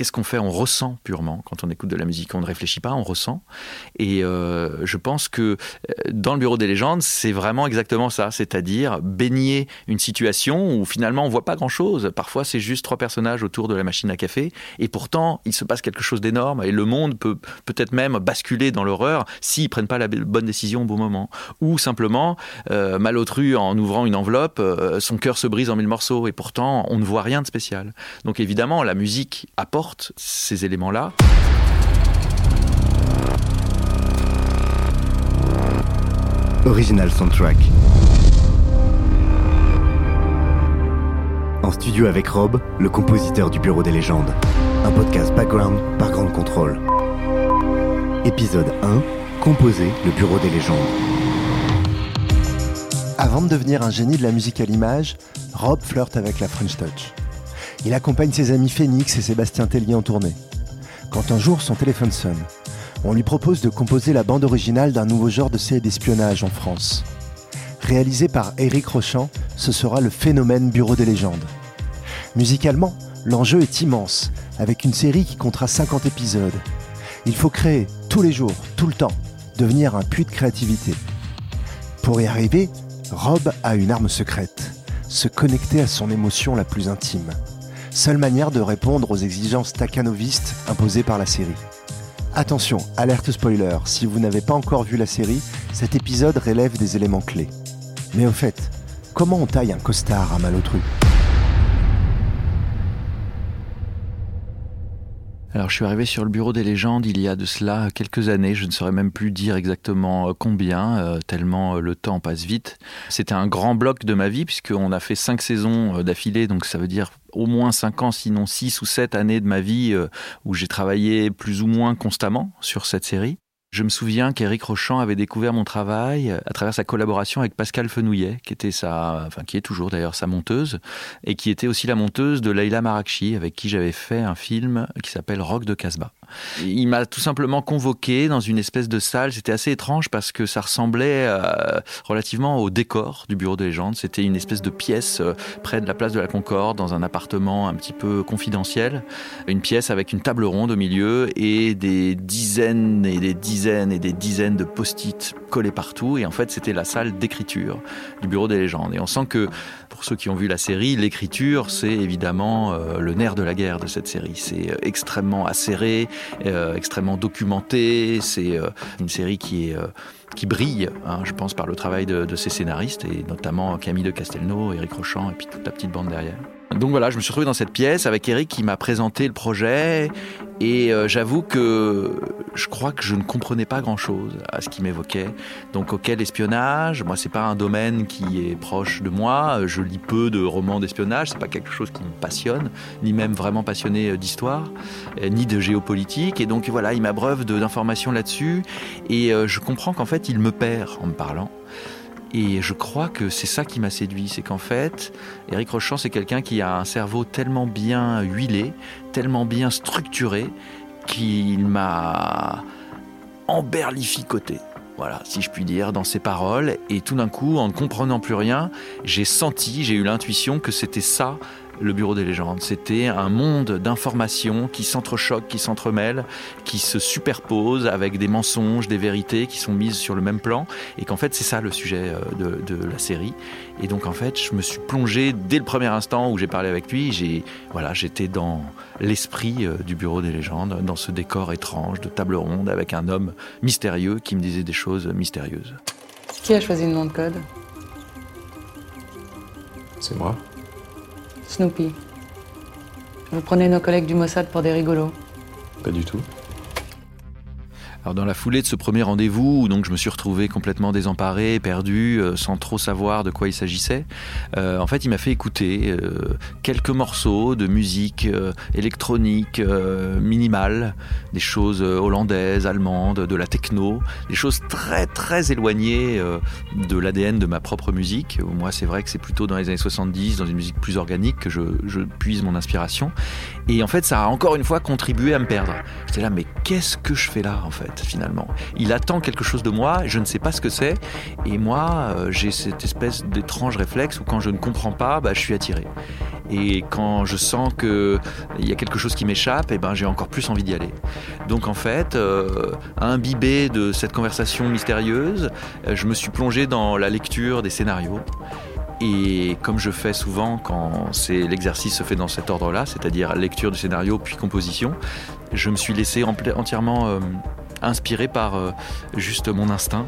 Qu'est-ce qu'on fait? On ressent purement quand on écoute de la musique. On ne réfléchit pas, on ressent. Et euh, je pense que euh, dans le Bureau des légendes, c'est vraiment exactement ça. C'est-à-dire baigner une situation où finalement on voit pas grand-chose. Parfois, c'est juste trois personnages autour de la machine à café. Et pourtant, il se passe quelque chose d'énorme. Et le monde peut peut-être même basculer dans l'horreur s'ils prennent pas la bonne décision au bon moment. Ou simplement, euh, malotru en ouvrant une enveloppe, euh, son cœur se brise en mille morceaux. Et pourtant, on ne voit rien de spécial. Donc évidemment, la musique apporte ces éléments-là. Original Soundtrack. En studio avec Rob, le compositeur du Bureau des légendes. Un podcast background par Grande Contrôle. Épisode 1. Composer le Bureau des légendes. Avant de devenir un génie de la musique à l'image, Rob flirte avec la French Touch. Il accompagne ses amis Phoenix et Sébastien Tellier en tournée. Quand un jour son téléphone sonne, on lui propose de composer la bande originale d'un nouveau genre de série d'espionnage en France. Réalisé par Eric Rochant, ce sera le phénomène Bureau des légendes. Musicalement, l'enjeu est immense, avec une série qui comptera 50 épisodes. Il faut créer tous les jours, tout le temps, devenir un puits de créativité. Pour y arriver, Rob a une arme secrète, se connecter à son émotion la plus intime. Seule manière de répondre aux exigences taccanovistes imposées par la série. Attention, alerte spoiler, si vous n'avez pas encore vu la série, cet épisode relève des éléments clés. Mais au fait, comment on taille un costard à malotru Alors, je suis arrivé sur le bureau des légendes il y a de cela quelques années. Je ne saurais même plus dire exactement euh, combien, euh, tellement euh, le temps passe vite. C'était un grand bloc de ma vie, puisqu'on a fait cinq saisons d'affilée, donc ça veut dire au moins cinq ans, sinon six ou sept années de ma vie où j'ai travaillé plus ou moins constamment sur cette série. Je me souviens qu'Éric Rochant avait découvert mon travail à travers sa collaboration avec Pascal Fenouillet, qui était sa, enfin qui est toujours d'ailleurs sa monteuse, et qui était aussi la monteuse de Leila Marakchi, avec qui j'avais fait un film qui s'appelle Rock de Casbah. Il m'a tout simplement convoqué dans une espèce de salle. C'était assez étrange parce que ça ressemblait euh, relativement au décor du Bureau des légendes. C'était une espèce de pièce euh, près de la place de la Concorde, dans un appartement un petit peu confidentiel. Une pièce avec une table ronde au milieu et des dizaines et des dizaines et des dizaines de post-it collés partout. Et en fait, c'était la salle d'écriture du Bureau des légendes. Et on sent que pour ceux qui ont vu la série, l'écriture, c'est évidemment euh, le nerf de la guerre de cette série. C'est euh, extrêmement acéré, euh, extrêmement documenté. C'est une série qui est qui brille, hein, je pense, par le travail de, de, ses scénaristes, et notamment Camille de Castelnau, Éric Rochant, et puis toute la petite bande derrière. Donc voilà, je me suis retrouvé dans cette pièce avec Eric qui m'a présenté le projet et euh, j'avoue que je crois que je ne comprenais pas grand-chose à ce qu'il m'évoquait. Donc auquel espionnage Moi, c'est pas un domaine qui est proche de moi. Je lis peu de romans d'espionnage. C'est pas quelque chose qui me passionne, ni même vraiment passionné d'histoire, euh, ni de géopolitique. Et donc voilà, il m'abreuve d'informations là-dessus et euh, je comprends qu'en fait, il me perd en me parlant. Et je crois que c'est ça qui m'a séduit, c'est qu'en fait, Eric Rochant, c'est quelqu'un qui a un cerveau tellement bien huilé, tellement bien structuré, qu'il m'a emberlificoté. Voilà, si je puis dire, dans ses paroles. Et tout d'un coup, en ne comprenant plus rien, j'ai senti, j'ai eu l'intuition que c'était ça le Bureau des légendes. C'était un monde d'informations qui s'entrechoquent, qui s'entremêlent, qui se superposent avec des mensonges, des vérités qui sont mises sur le même plan. Et qu'en fait, c'est ça le sujet euh, de, la série. Et donc, en fait, je me suis plongé dès le premier instant où j'ai parlé avec lui. J'ai, voilà, j'étais dans l'esprit euh, du Bureau des légendes, dans ce décor étrange de table ronde avec un homme mystérieux qui me disait des choses mystérieuses. Qui a choisi le nom de code? C'est moi. Snoopy. Vous prenez nos collègues du Mossad pour des rigolos Pas du tout. Alors dans la foulée de ce premier rendez-vous, donc je me suis retrouvé complètement désemparé, perdu, euh, sans trop savoir de quoi il s'agissait. Euh, en fait, il m'a fait écouter euh, quelques morceaux de musique électronique minimale, des choses hollandaises, allemandes, de la techno, des choses très très éloignées de l'ADN de ma propre musique. Moi, c'est vrai que c'est plutôt dans les années 70, dans une musique plus organique, que je, je puise mon inspiration. Et en fait, ça a encore une fois contribué à me perdre. J'étais là, mais qu'est-ce que je fais là en fait? Finalement. Il attend quelque chose de moi, je ne sais pas ce que c'est, et moi euh, j'ai cette espèce d'étrange réflexe où quand je ne comprends pas, bah, je suis attiré. Et quand je sens qu'il y a quelque chose qui m'échappe, eh ben j'ai encore plus envie d'y aller. Donc en fait, euh, imbibé de cette conversation mystérieuse, euh, je me suis plongé dans la lecture des scénarios. Et comme je fais souvent quand l'exercice se fait dans cet ordre-là, c'est-à-dire lecture du scénario puis composition, je me suis laissé entièrement euh, inspiré par euh, juste mon instinct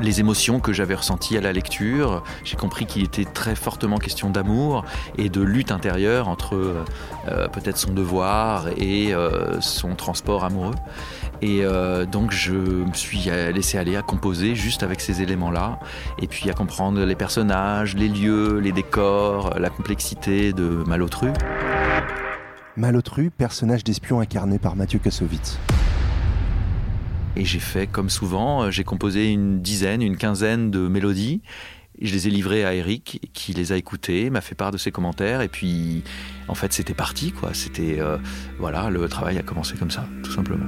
les émotions que j'avais ressenties à la lecture. J'ai compris qu'il était très fortement question d'amour et de lutte intérieure entre euh, peut-être son devoir et son transport amoureux. Et donc je me suis laissé aller à composer juste avec ces éléments-là, et puis à comprendre les personnages, les lieux, les décors, la complexité de Malotru. Malotru, personnage d'espion incarné par Mathieu Kassovitz. Et j'ai fait comme souvent, euh, j'ai composé une dizaine, une quinzaine de mélodies. Je les ai livrées à Eric, qui les a écoutées, m'a fait part de ses commentaires, et puis en fait c'était parti, quoi. C'était euh, voilà, le travail a commencé comme ça, tout simplement.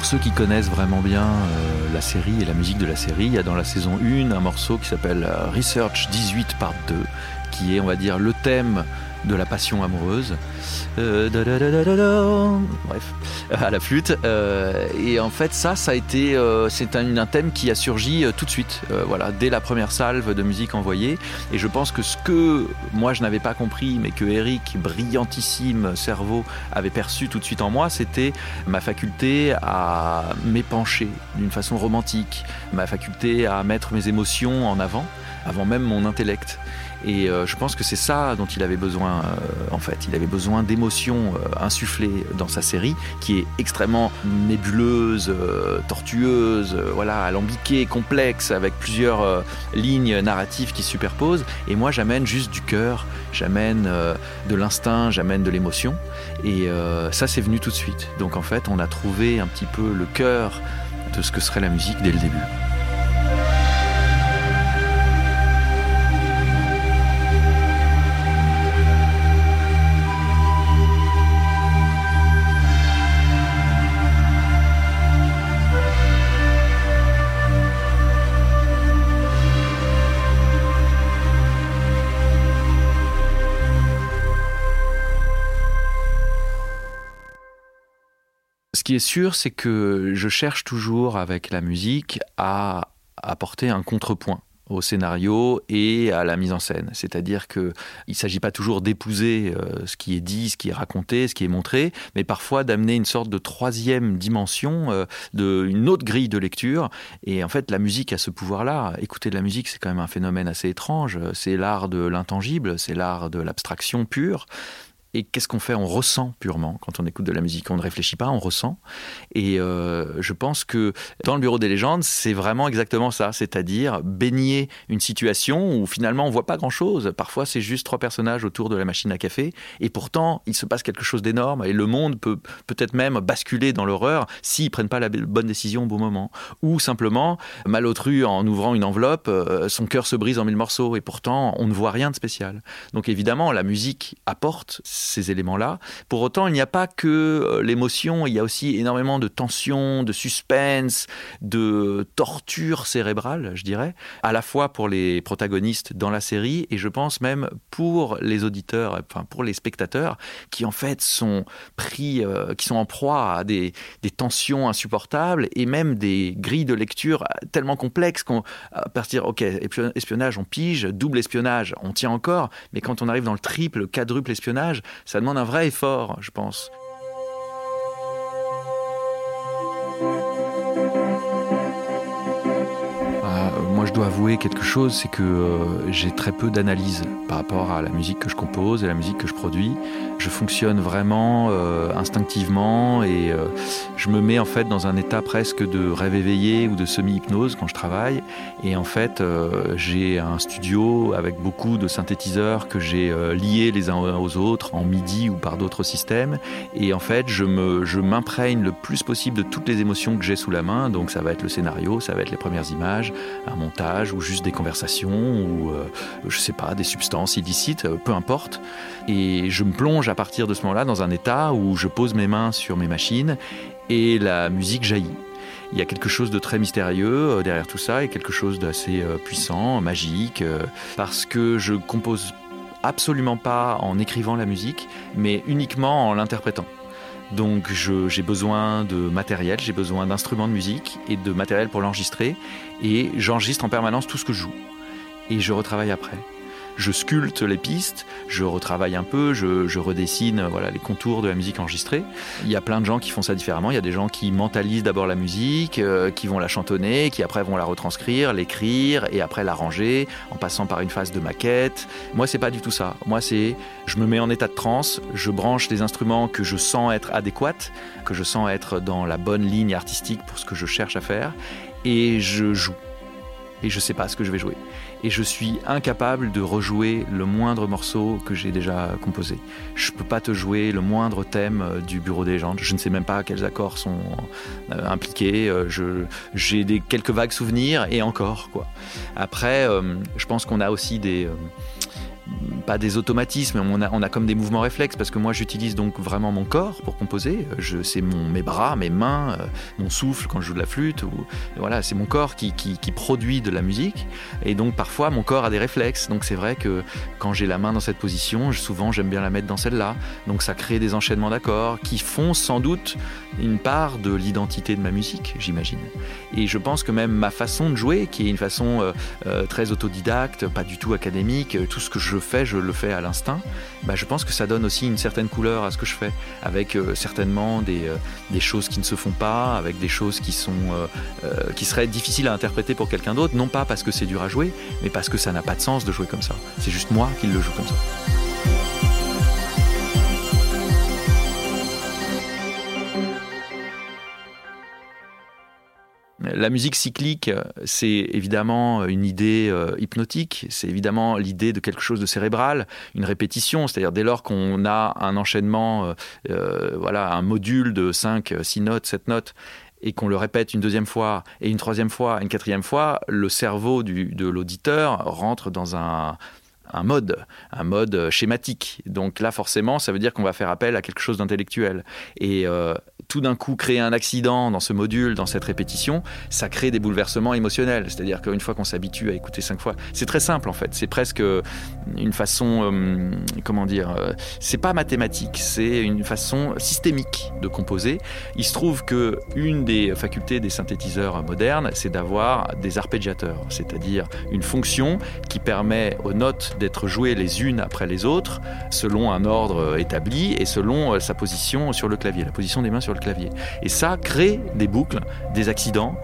Pour ceux qui connaissent vraiment bien euh, la série et la musique de la série, il y a dans la saison 1 un morceau qui s'appelle euh, Research 18 Part 2, qui est, on va dire, le thème de la passion amoureuse. Euh, bref, à la flûte. Euh, et en fait, ça, ça a été, euh, c'est un, thème qui a surgi tout de suite, voilà, dès la première salve de musique envoyée. Et je pense que ce que moi je n'avais pas compris, mais que Eric, brillantissime cerveau, avait perçu tout de suite en moi, c'était ma faculté à m'épancher d'une façon romantique, ma faculté à mettre mes émotions en avant, avant même mon intellect. Et euh, je pense que c'est ça dont il avait besoin, euh, en fait. Il avait besoin d'émotions euh, insufflées dans sa série, qui est extrêmement nébuleuse, tortueuse, voilà, alambiquée, complexe, avec plusieurs lignes narratives qui se superposent. Et moi, j'amène juste du cœur, j'amène de l'instinct, j'amène de l'émotion. Et ça, c'est venu tout de suite. Donc, en fait, on a trouvé un petit peu le cœur de ce que serait la musique dès le début. Qui est sûr, c'est que je cherche toujours avec la musique à apporter un contrepoint au scénario et à la mise en scène. C'est-à-dire qu'il ne s'agit pas toujours d'épouser euh, ce qui est dit, ce qui est raconté, ce qui est montré, mais parfois d'amener une sorte de troisième dimension, euh, de, une autre grille de lecture. Et en fait, la musique a ce pouvoir-là. Écouter de la musique, c'est quand même un phénomène assez étrange. C'est l'art de l'intangible, c'est l'art de l'abstraction pure. Et qu'est-ce qu'on fait? On ressent purement quand on écoute de la musique. On ne réfléchit pas, on ressent. Et euh, je pense que dans le Bureau des légendes, c'est vraiment exactement ça, c'est-à-dire baigner une situation où finalement on voit pas grand-chose. Parfois, c'est juste trois personnages autour de la machine à café, et pourtant il se passe quelque chose d'énorme. Et le monde peut peut-être même basculer dans l'horreur s'ils prennent pas la bonne décision au bon moment. Ou simplement, malotru en ouvrant une enveloppe, euh, son cœur se brise en mille morceaux, et pourtant on ne voit rien de spécial. Donc évidemment, la musique apporte ces éléments-là. Pour autant, il n'y a pas que euh, l'émotion, il y a aussi énormément de tension, de suspense, de torture cérébrale, je dirais, à la fois pour les protagonistes dans la série et je pense même pour les auditeurs, enfin pour les spectateurs qui en fait sont pris, euh, qui sont en proie à des, des, tensions insupportables et même des grilles de lecture tellement complexes qu'on partir, ok, espionnage, on pige, double espionnage, on tient encore, mais quand on arrive dans le triple, quadruple espionnage, ça demande un vrai effort, je pense. Dois avouer quelque chose, c'est que euh, j'ai très peu d'analyse par rapport à la musique que je compose et la musique que je produis. Je fonctionne vraiment euh, instinctivement et euh, je me mets en fait dans un état presque de rêve éveillé ou de semi-hypnose quand je travaille. Et en fait, j'ai un studio avec beaucoup de synthétiseurs que j'ai liés les uns aux autres en MIDI ou par d'autres systèmes. Et en fait, je me, je m'imprègne le plus possible de toutes les émotions que j'ai sous la main. Donc ça va être le scénario, ça va être les premières images, un ou juste des conversations ou euh, je sais pas des substances illicites, euh, peu importe. Et je me plonge à partir de ce moment-là dans un état où je pose mes mains sur mes machines et la musique jaillit. Il y a quelque chose de très mystérieux euh, derrière tout ça et quelque chose d'assez puissant, magique, parce que je compose absolument pas en écrivant la musique, mais uniquement en l'interprétant. Donc j'ai besoin de matériel, j'ai besoin d'instruments de musique et de matériel pour l'enregistrer. Et j'enregistre en permanence tout ce que je joue. Et je retravaille après je sculpte les pistes, je retravaille un peu, je, redessine voilà, les contours de la musique enregistrée. Il y a plein de gens qui font ça différemment. Il y a des gens qui mentalisent d'abord la musique, euh, qui vont la chantonner, qui après vont la retranscrire, l'écrire et après l'arranger en passant par une phase de maquette. Moi, c'est pas du tout ça. Moi, c'est je me mets en état de transe, je branche des instruments que je sens être adéquats, que je sens être dans la bonne ligne artistique pour ce que je cherche à faire et je joue. Et je sais pas ce que je vais jouer et je suis incapable de rejouer le moindre morceau que j'ai déjà composé. Je peux pas te jouer le moindre thème euh, du Bureau des légendes. Je ne sais même pas quels accords sont euh, impliqués. Euh, j'ai quelques vagues souvenirs et encore quoi. Après, je pense qu'on a aussi des pas des automatismes, on a, comme des mouvements réflexes parce que moi j'utilise donc vraiment mon corps pour composer. C'est mes bras, mes mains, euh, mon souffle quand je joue de la flûte. Voilà, c'est mon corps qui, produit de la musique. Et donc parfois mon corps a des réflexes. Donc c'est vrai que quand j'ai la main dans cette position, souvent j'aime bien la mettre dans celle-là. Donc ça crée des enchaînements d'accords qui font sans doute une part de l'identité de ma musique, j'imagine. Et je pense que même ma façon de jouer, qui est une façon euh, euh, très autodidacte, pas du tout académique, tout ce que je fais, je le fais à l'instinct, bah, je pense que ça donne aussi une certaine couleur à ce que je fais, avec euh, certainement des, des, choses qui ne se font pas, avec des choses qui, sont, qui seraient difficiles à interpréter pour quelqu'un d'autre, non pas parce que c'est dur à jouer, mais parce que ça n'a pas de sens de jouer comme ça. C'est juste moi qui le joue comme ça. La musique cyclique, c'est évidemment une idée euh, hypnotique, c'est évidemment l'idée de quelque chose de cérébral, une répétition, c'est-à-dire dès lors qu'on a un enchaînement, euh, euh, voilà, un module de 5, 6 notes, 7 notes, et qu'on le répète une deuxième fois, et une troisième fois, une quatrième fois, le cerveau de l'auditeur rentre dans un, un mode, un mode schématique. Donc là, forcément, ça veut dire qu'on va faire appel à quelque chose d'intellectuel. Et tout d'un coup créer un accident dans ce module, dans cette répétition, ça crée des bouleversements émotionnels. C'est-à-dire qu'une fois qu'on s'habitue à écouter cinq fois, c'est très simple en fait. C'est presque une façon, euh, comment dire, euh, c'est pas mathématique, c'est une façon systémique de composer. Il se trouve que une des facultés des synthétiseurs modernes, c'est d'avoir des arpégiateurs, c'est-à-dire une fonction qui permet aux notes d'être jouées les unes après les autres selon un ordre établi et selon euh, sa position sur le clavier, la position des mains sur le clavier. Et ça crée des boucles, des accidents.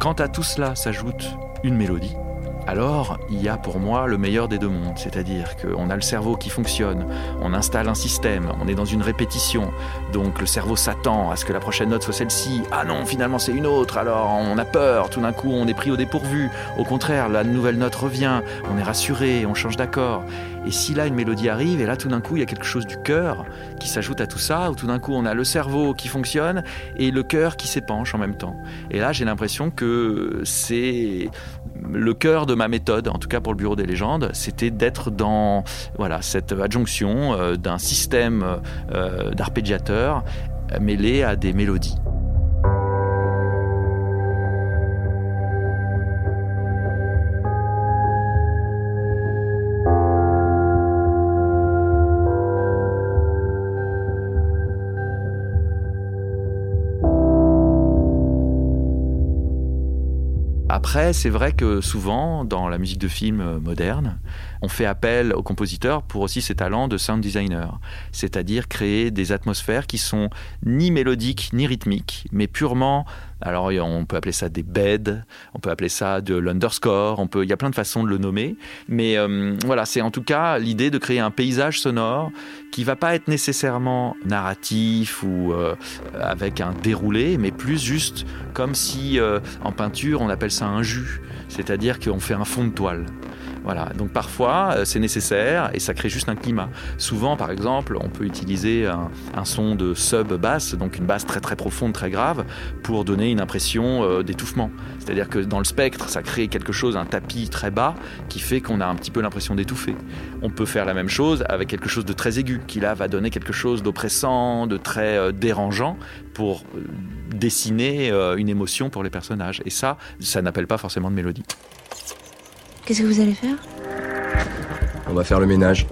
Quand à tout cela s'ajoute une mélodie, alors il y a pour moi le meilleur des deux mondes, c'est-à-dire qu'on a le cerveau qui fonctionne, on installe un système, on est dans une répétition, donc le cerveau s'attend à ce que la prochaine note soit celle-ci, ah non finalement c'est une autre, alors on a peur, tout d'un coup on est pris au dépourvu, au contraire la nouvelle note revient, on est rassuré, on change d'accord, et si là une mélodie arrive, et là tout d'un coup il y a quelque chose du cœur qui s'ajoute à tout ça, où tout d'un coup on a le cerveau qui fonctionne et le cœur qui s'épanche en même temps. Et là j'ai l'impression que c'est le cœur de ma méthode, en tout cas pour le Bureau des légendes, c'était d'être dans voilà, cette adjonction euh, d'un système euh, d'arpégiateur mêlé à des mélodies. Après, c'est vrai que souvent, dans la musique de film euh, moderne, on fait appel aux compositeurs pour aussi ses talents de sound designer, c'est-à-dire créer des atmosphères qui sont ni mélodiques ni rythmiques, mais purement Alors on peut appeler ça des beds, on peut appeler ça de l'underscore, on peut, il y a plein de façons de le nommer. Mais euh, voilà, c'est en tout cas l'idée de créer un paysage sonore qui va pas être nécessairement narratif ou euh, avec un déroulé, mais plus juste comme si euh, en peinture on appelle ça un jus, c'est-à-dire qu'on fait un fond de toile. Voilà. Donc parfois, euh, c'est nécessaire et ça crée juste un climat. Souvent, par exemple, on peut utiliser un, son de sub basse, donc une basse très très profonde, très grave, pour donner une impression euh, d'étouffement. C'est-à-dire que dans le spectre, ça crée quelque chose, un tapis très bas, qui fait qu'on a un petit peu l'impression d'étouffer. On peut faire la même chose avec quelque chose de très aigu, qui là va donner quelque chose d'oppressant, de très euh, dérangeant, pour dessiner une émotion pour les personnages. Et ça, ça n'appelle pas forcément de mélodie. Qu'est-ce que vous allez faire? On va faire le ménage.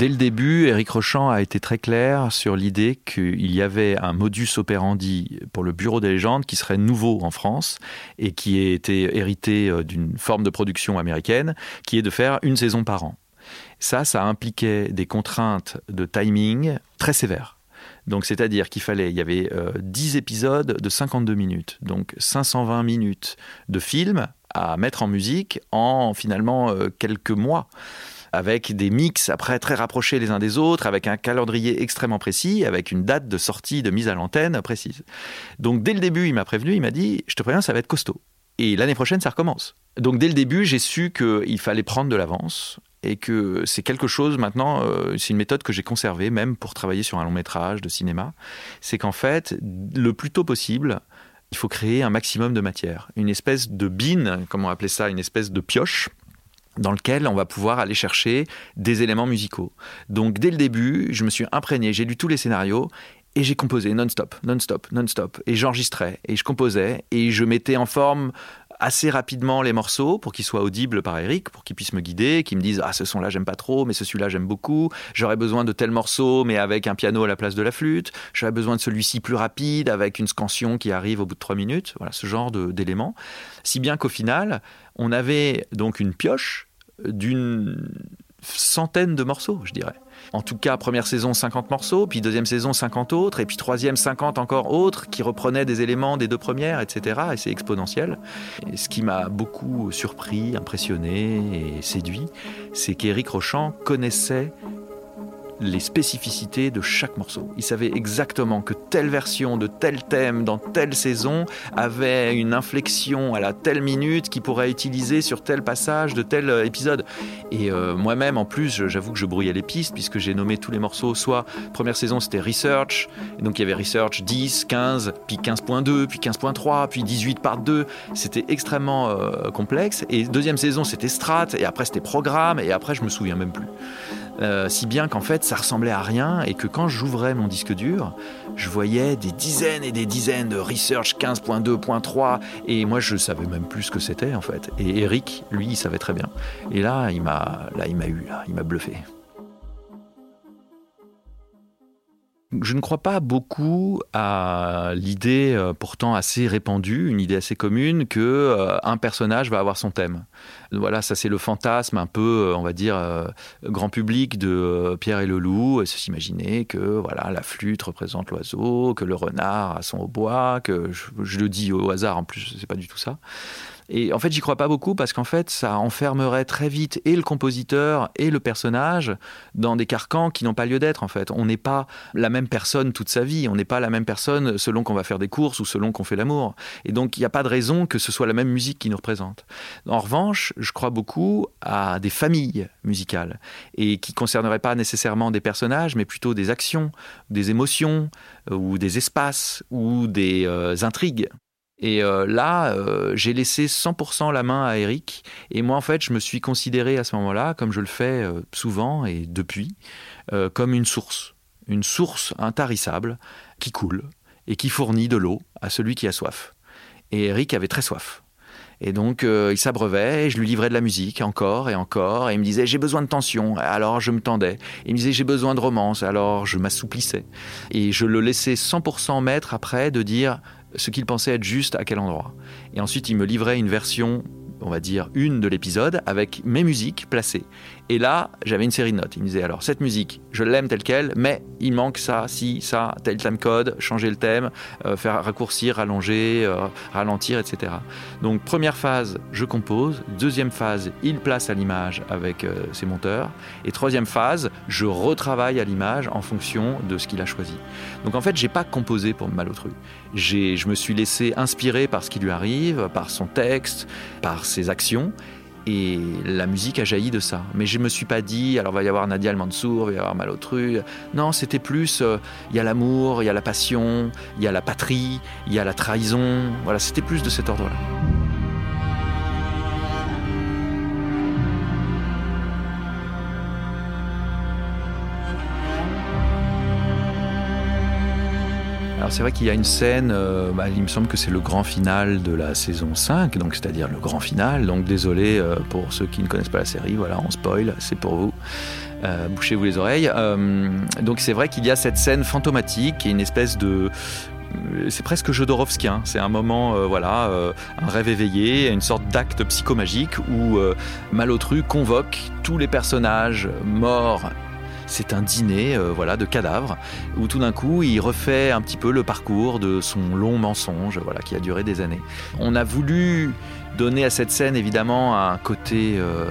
Dès le début, Eric Rochant a été très clair sur l'idée qu'il y avait un modus operandi pour le Bureau des légendes qui serait nouveau en France et qui était hérité euh, d'une forme de production américaine, qui est de faire une saison par an. Ça, ça impliquait des contraintes de timing très sévères. Donc, c'est-à-dire qu'il fallait, il y avait 10 euh, épisodes de 52 minutes, donc 520 minutes de film à mettre en musique en finalement euh, quelques mois avec des mix après très rapprochés les uns des autres, avec un calendrier extrêmement précis, avec une date de sortie, de mise à l'antenne précise. Donc dès le début, il m'a prévenu, il m'a dit, je te préviens, ça va être costaud. Et l'année prochaine, ça recommence. Donc dès le début, j'ai su qu'il fallait prendre de l'avance et que c'est quelque chose maintenant, euh, c'est une méthode que j'ai conservée même pour travailler sur un long métrage de cinéma, c'est qu'en fait, le plus tôt possible, il faut créer un maximum de matière, une espèce de bine, comme on appelait ça, une espèce de pioche dans lequel on va pouvoir aller chercher des éléments musicaux. Donc dès le début, je me suis imprégné, j'ai lu tous les scénarios et j'ai composé non-stop, non-stop, non-stop. Et j'enregistrais et je composais et je mettais en forme assez rapidement les morceaux pour qu'ils soient audibles par Eric, pour qu'il puisse me guider, qu'il me dise ah ce son-là j'aime pas trop, mais ce celui-là j'aime beaucoup. J'aurais besoin de tel morceau, mais avec un piano à la place de la flûte. J'aurais besoin de celui-ci plus rapide, avec une scansion qui arrive au bout de trois minutes. Voilà ce genre d'éléments. Si bien qu'au final, on avait donc une pioche d'une centaine de morceaux, je dirais. En tout cas, première saison, 50 morceaux, puis deuxième saison, 50 autres, et puis troisième, 50 encore autres, qui reprenaient des éléments des deux premières, etc. Et c'est exponentiel. Ce qui m'a beaucoup surpris, impressionné et séduit, c'est qu'Éric Rochant connaissait les spécificités de chaque morceau. Il savait exactement que telle version de tel thème dans telle saison avait une inflexion à la telle minute qui pourrait utiliser sur tel passage de tel euh, épisode. Et euh, moi-même, en plus, j'avoue que je brouillais les pistes puisque j'ai nommé tous les morceaux. Soit première saison, c'était Research, donc il y avait Research 10, 15, puis 15.2, puis 15.3, puis 18 par 2. C'était extrêmement euh, complexe. Et deuxième saison, c'était Strat, et après c'était Programme, et après je me souviens même plus. Si bien qu'en fait ça ressemblait à rien et que quand j'ouvrais mon disque dur, je voyais des dizaines et des dizaines de Research 15.2.3 et moi je savais même plus ce que c'était en fait. Et Eric, lui, il savait très bien. Et là, il m'a, là, il m'a eu, il m'a bluffé. Je ne crois pas beaucoup à l'idée euh, pourtant assez répandue, une idée assez commune, que euh, un personnage va avoir son thème. Voilà, ça c'est le fantasme un peu, euh, on va dire, grand public de Pierre et le loup, et se s'imaginer que voilà, la flûte représente l'oiseau, que le renard a son hautbois, que je, je, le dis au hasard en plus, c'est pas du tout ça. Et en fait, j'y crois pas beaucoup parce qu'en fait, ça enfermerait très vite et le compositeur et le personnage dans des carcans qui n'ont pas lieu d'être. En fait, on n'est pas la même personne toute sa vie. On n'est pas la même personne selon qu'on va faire des courses ou selon qu'on fait l'amour. Et donc, il n'y a pas de raison que ce soit la même musique qui nous représente. En revanche, je crois beaucoup à des familles musicales et qui concerneraient pas nécessairement des personnages, mais plutôt des actions, des émotions euh, ou des espaces ou des euh, intrigues. Et euh, là, euh, j'ai laissé 100% la main à Eric. Et moi, en fait, je me suis considéré à ce moment-là, comme je le fais euh, souvent et depuis, comme une source. Une source intarissable qui coule et qui fournit de l'eau à celui qui a soif. Et Eric avait très soif. Et donc, il s'abreuvait, et je lui livrais de la musique encore et encore, et il me disait j'ai besoin de tension, alors je me tendais. Il me disait j'ai besoin de romance, alors je m'assouplissais. Et je le laissais 100% maître après de dire ce qu'il pensait être juste à quel endroit. Et ensuite, il me livrait une version on va dire, une de l'épisode avec mes musiques placées. Et là, j'avais une série de notes. Il me disait alors, cette musique, je l'aime telle qu'elle, mais il manque ça, si, ça, tel time code, changer le thème, euh, faire raccourcir, rallonger, euh, ralentir, etc. Donc, première phase, je compose. Deuxième phase, il place à l'image avec euh, ses monteurs. Et troisième phase, je retravaille à l'image en fonction de ce qu'il a choisi. Donc, en fait, j'ai pas composé pour Malotru. Je me suis laissé inspirer par ce qui lui arrive, par son texte, par ses actions. Et la musique a jailli de ça. Mais je ne me suis pas dit, alors va y avoir Nadia Al-Mansour, va y avoir Malotru. Non, c'était plus, euh, il y a l'amour, il y a la passion, il y a la patrie, il y a la trahison. Voilà, c'était plus de cet ordre-là. C'est vrai qu'il y a une scène, euh, bah, il me semble que c'est le grand final de la saison 5, donc c'est-à-dire le grand final. Donc désolé euh, pour ceux qui ne connaissent pas la série, voilà, on spoil, c'est pour vous. Euh, bouchez-vous les oreilles. donc c'est vrai qu'il y a cette scène fantomatique est une espèce de c'est presque Jodorowskien. C'est un moment, voilà, un rêve éveillé, une sorte d'acte psychomagique où Malotru convoque tous les personnages morts c'est un dîner euh, voilà, de cadavres où tout d'un coup il refait un petit peu le parcours de son long mensonge voilà, qui a duré des années. On a voulu donner à cette scène évidemment un côté... Euh,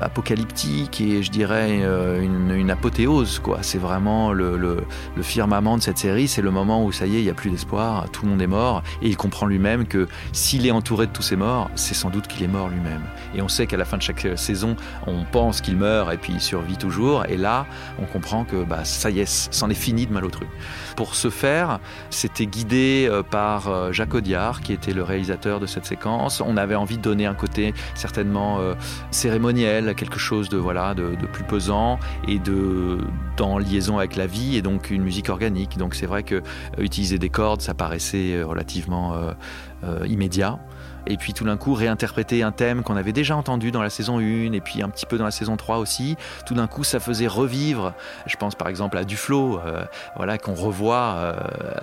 apocalyptique et je dirais euh, une, apothéose quoi. C'est vraiment le, firmament de cette série. C'est le moment où ça y est, il n'y a plus d'espoir, tout le monde est mort et il comprend lui-même que s'il est entouré de tous ces morts, c'est sans doute qu'il est mort lui-même. Et on sait qu'à la fin de chaque saison, on pense qu'il meurt et puis il survit toujours. Et là, on comprend que bah, ça y est, c'en est fini de Malotru. Pour ce faire, c'était guidé euh, par euh, Jacques Audiard, qui était le réalisateur de cette séquence. On avait envie de donner un côté certainement cérémoniel quelque chose de voilà de, plus pesant et de dans liaison avec la vie et donc une musique organique. Donc c'est vrai que euh, utiliser des cordes, ça paraissait euh, relativement euh, immédiat et puis tout d'un coup réinterpréter un thème qu'on avait déjà entendu dans la saison 1 et puis un petit peu dans la saison 3 aussi, tout d'un coup ça faisait revivre, je pense par exemple à Duflo, euh, voilà, qu'on revoit euh,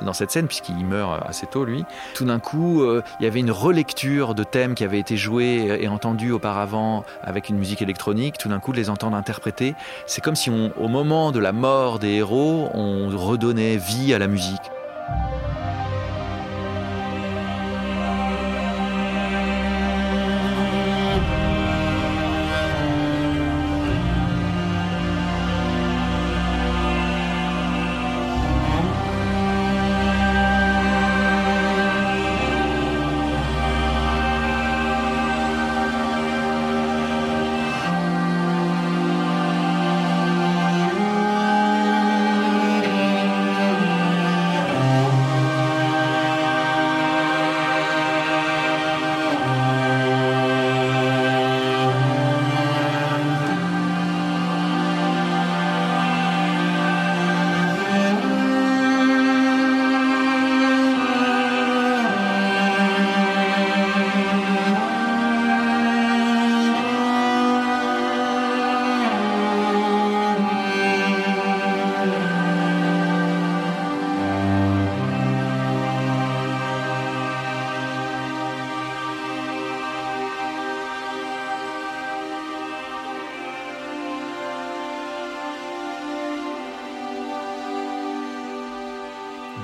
dans cette scène puisqu'il meurt assez tôt lui. Tout d'un coup, euh, il y avait une relecture de thèmes qui avaient été joués et entendus auparavant avec une musique électronique, tout d'un coup de les entendre interpréter, c'est comme si au moment de la mort des héros, on redonnait vie à la musique.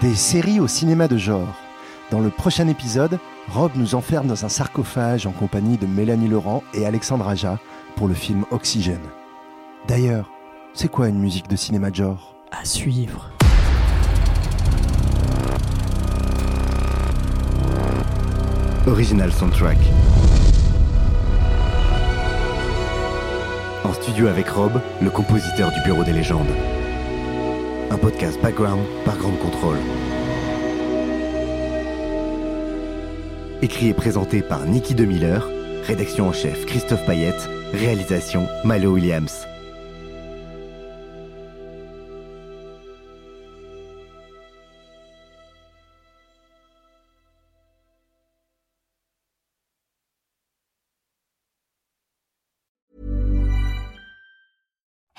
Des séries au cinéma de genre. Dans le prochain épisode, Rob nous enferme dans un sarcophage en compagnie de Mélanie Laurent et Alexandre Aja pour le film Oxygène. D'ailleurs, c'est quoi une musique de cinéma de genre? À suivre. Original soundtrack. En studio avec Rob, le compositeur du Bureau des légendes un podcast background par Grande Contrôle. Écrit et présenté par Nicky DeMiller, rédaction en chef Christophe Payette, réalisation Malo Williams.